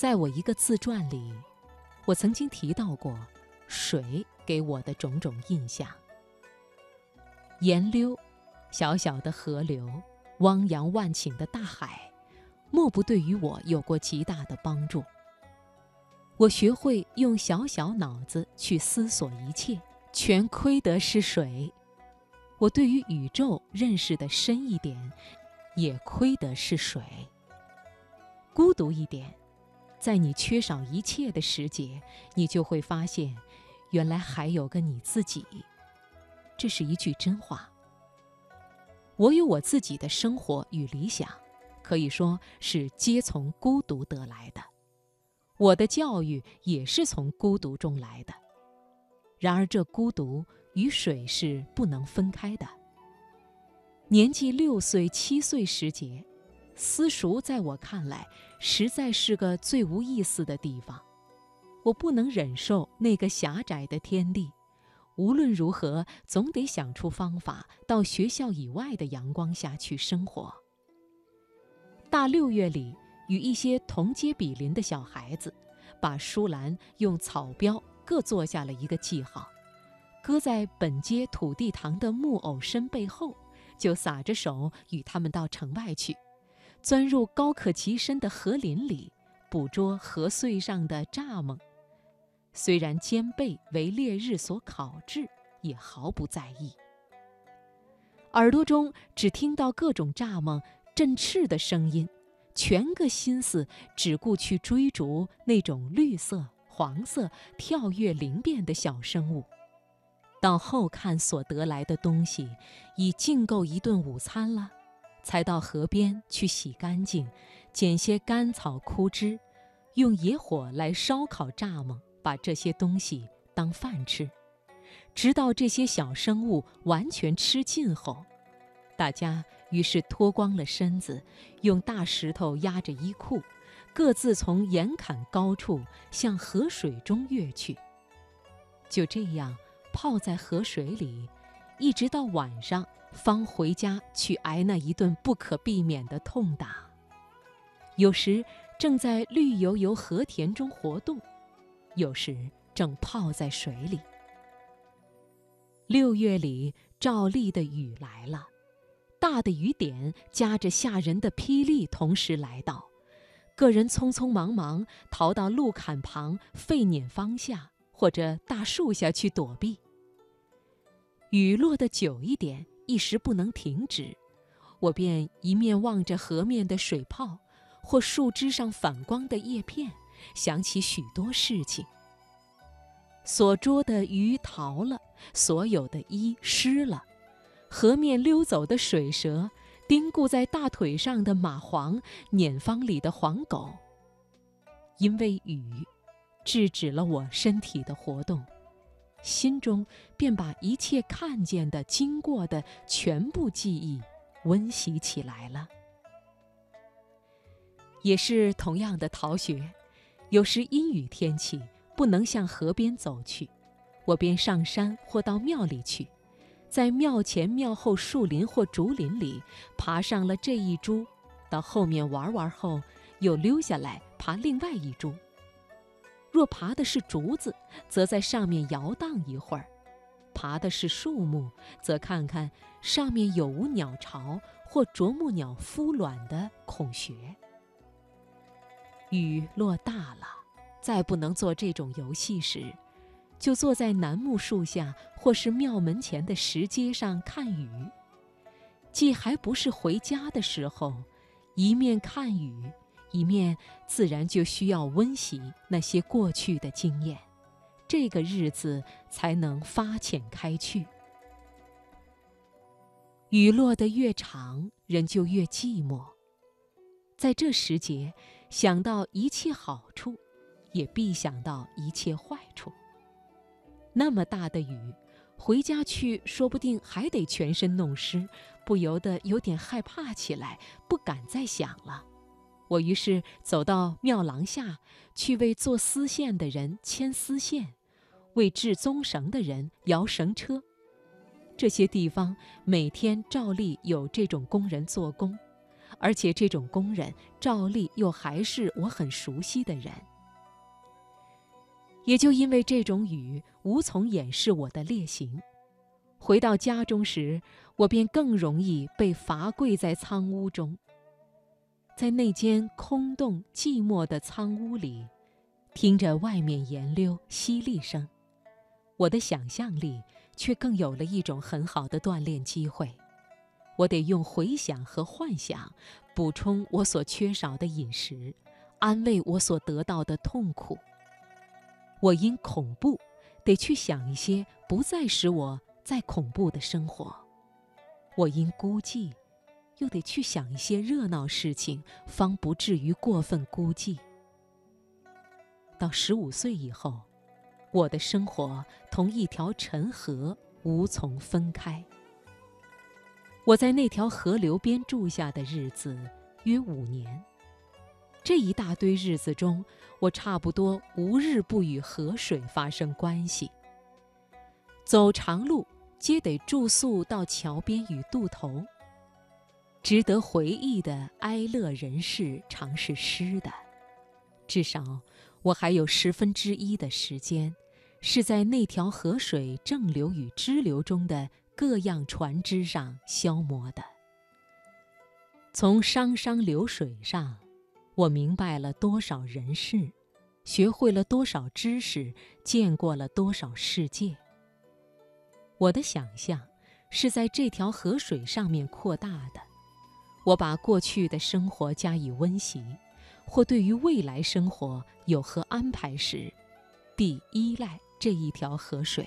在我一个自传里，我曾经提到过水给我的种种印象。岩溜，小小的河流，汪洋万顷的大海，莫不对于我有过极大的帮助。我学会用小小脑子去思索一切，全亏得是水。我对于宇宙认识的深一点，也亏得是水。孤独一点，在你缺少一切的时节，你就会发现，原来还有个你自己。这是一句真话。我有我自己的生活与理想，可以说是皆从孤独得来的。我的教育也是从孤独中来的。然而，这孤独与水是不能分开的。年纪六岁、七岁时节，私塾在我看来实在是个最无意思的地方。我不能忍受那个狭窄的天地。无论如何，总得想出方法到学校以外的阳光下去生活。大六月里，与一些同街比邻的小孩子，把书篮用草标各做下了一个记号，搁在本街土地堂的木偶身背后，就撒着手与他们到城外去，钻入高可及深的河林里，捕捉河穗上的蚱蜢。虽然肩背为烈日所烤制，也毫不在意。耳朵中只听到各种蚱蜢振翅的声音，全个心思只顾去追逐那种绿色、黄色、跳跃灵便的小生物。到后看所得来的东西，已尽够一顿午餐了，才到河边去洗干净，捡些干草枯枝，用野火来烧烤蚱蜢。把这些东西当饭吃，直到这些小生物完全吃尽后，大家于是脱光了身子，用大石头压着衣裤，各自从岩坎高处向河水中跃去。就这样泡在河水里，一直到晚上方回家去挨那一顿不可避免的痛打。有时正在绿油油河田中活动。有时正泡在水里。六月里照例的雨来了，大的雨点夹着吓人的霹雳同时来到，个人匆匆忙忙逃到路坎旁废碾方下或者大树下去躲避。雨落得久一点，一时不能停止，我便一面望着河面的水泡，或树枝上反光的叶片。想起许多事情。所捉的鱼逃了，所有的衣湿了，河面溜走的水蛇，钉固在大腿上的蚂蟥，碾方里的黄狗。因为雨，制止了我身体的活动，心中便把一切看见的、经过的全部记忆温习起来了。也是同样的逃学。有时阴雨天气不能向河边走去，我便上山或到庙里去，在庙前庙后树林或竹林里爬上了这一株，到后面玩玩后又溜下来爬另外一株。若爬的是竹子，则在上面摇荡一会儿；爬的是树木，则看看上面有无鸟巢或啄木鸟孵卵的孔穴。雨落大了，再不能做这种游戏时，就坐在楠木树下或是庙门前的石阶上看雨。既还不是回家的时候，一面看雨，一面自然就需要温习那些过去的经验，这个日子才能发浅开去。雨落得越长，人就越寂寞。在这时节。想到一切好处，也必想到一切坏处。那么大的雨，回家去说不定还得全身弄湿，不由得有点害怕起来，不敢再想了。我于是走到庙廊下去，为做丝线的人牵丝线，为制棕绳的人摇绳车。这些地方每天照例有这种工人做工。而且这种工人照例又还是我很熟悉的人。也就因为这种雨无从掩饰我的劣行，回到家中时，我便更容易被罚跪在仓屋中。在那间空洞寂寞的仓屋里，听着外面岩溜淅沥声，我的想象力却更有了一种很好的锻炼机会。我得用回想和幻想，补充我所缺少的饮食，安慰我所得到的痛苦。我因恐怖，得去想一些不再使我再恐怖的生活；我因孤寂，又得去想一些热闹事情，方不至于过分孤寂。到十五岁以后，我的生活同一条陈河无从分开。我在那条河流边住下的日子约五年。这一大堆日子中，我差不多无日不与河水发生关系。走长路，皆得住宿到桥边与渡头。值得回忆的哀乐人事，常是诗的。至少，我还有十分之一的时间，是在那条河水正流与支流中的各样船只上消磨的。从汤汤流水上。我明白了多少人事，学会了多少知识，见过了多少世界。我的想象是在这条河水上面扩大的。我把过去的生活加以温习，或对于未来生活有何安排时，必依赖这一条河水。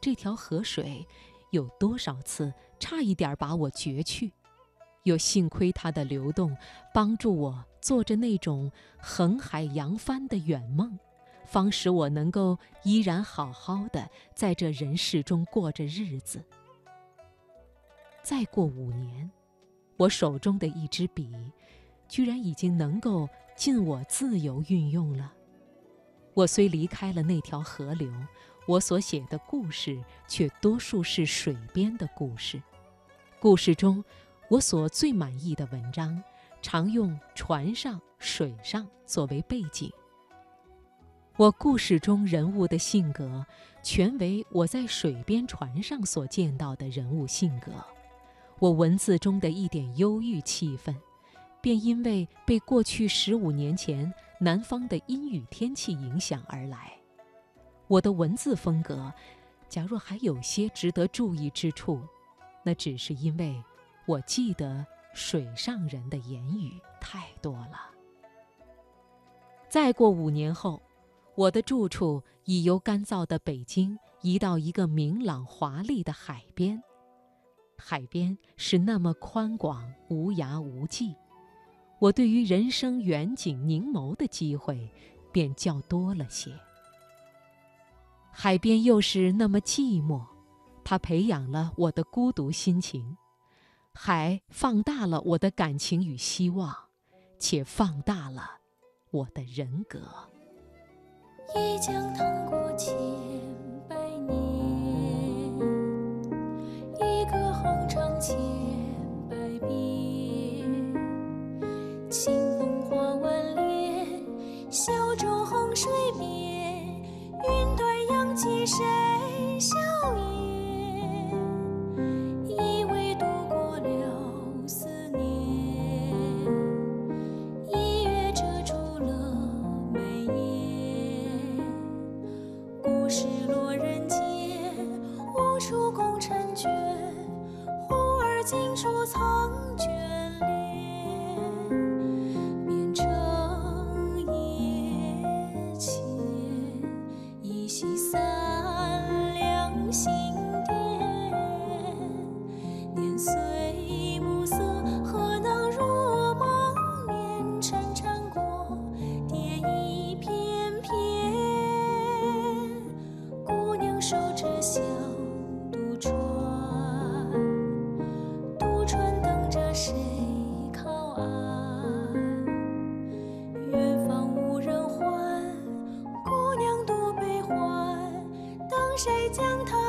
这条河水有多少次差一点把我绝去？又幸亏它的流动，帮助我做着那种横海扬帆的远梦，方使我能够依然好好的在这人世中过着日子。再过五年，我手中的一支笔，居然已经能够尽我自由运用了。我虽离开了那条河流，我所写的故事却多数是水边的故事，故事中。我所最满意的文章，常用船上、水上作为背景。我故事中人物的性格，全为我在水边船上所见到的人物性格。我文字中的一点忧郁气氛，便因为被过去十五年前南方的阴雨天气影响而来。我的文字风格，假若还有些值得注意之处，那只是因为。我记得水上人的言语太多了。再过五年后，我的住处已由干燥的北京移到一个明朗华丽的海边。海边是那么宽广、无涯无际，我对于人生远景凝眸的机会便较多了些。海边又是那么寂寞，它培养了我的孤独心情。还放大了我的感情与希望，且放大了我的人格。一江淌过千千百遍。清风化万莲，笑中红水边，云端扬起谁尽书藏卷。谁将头？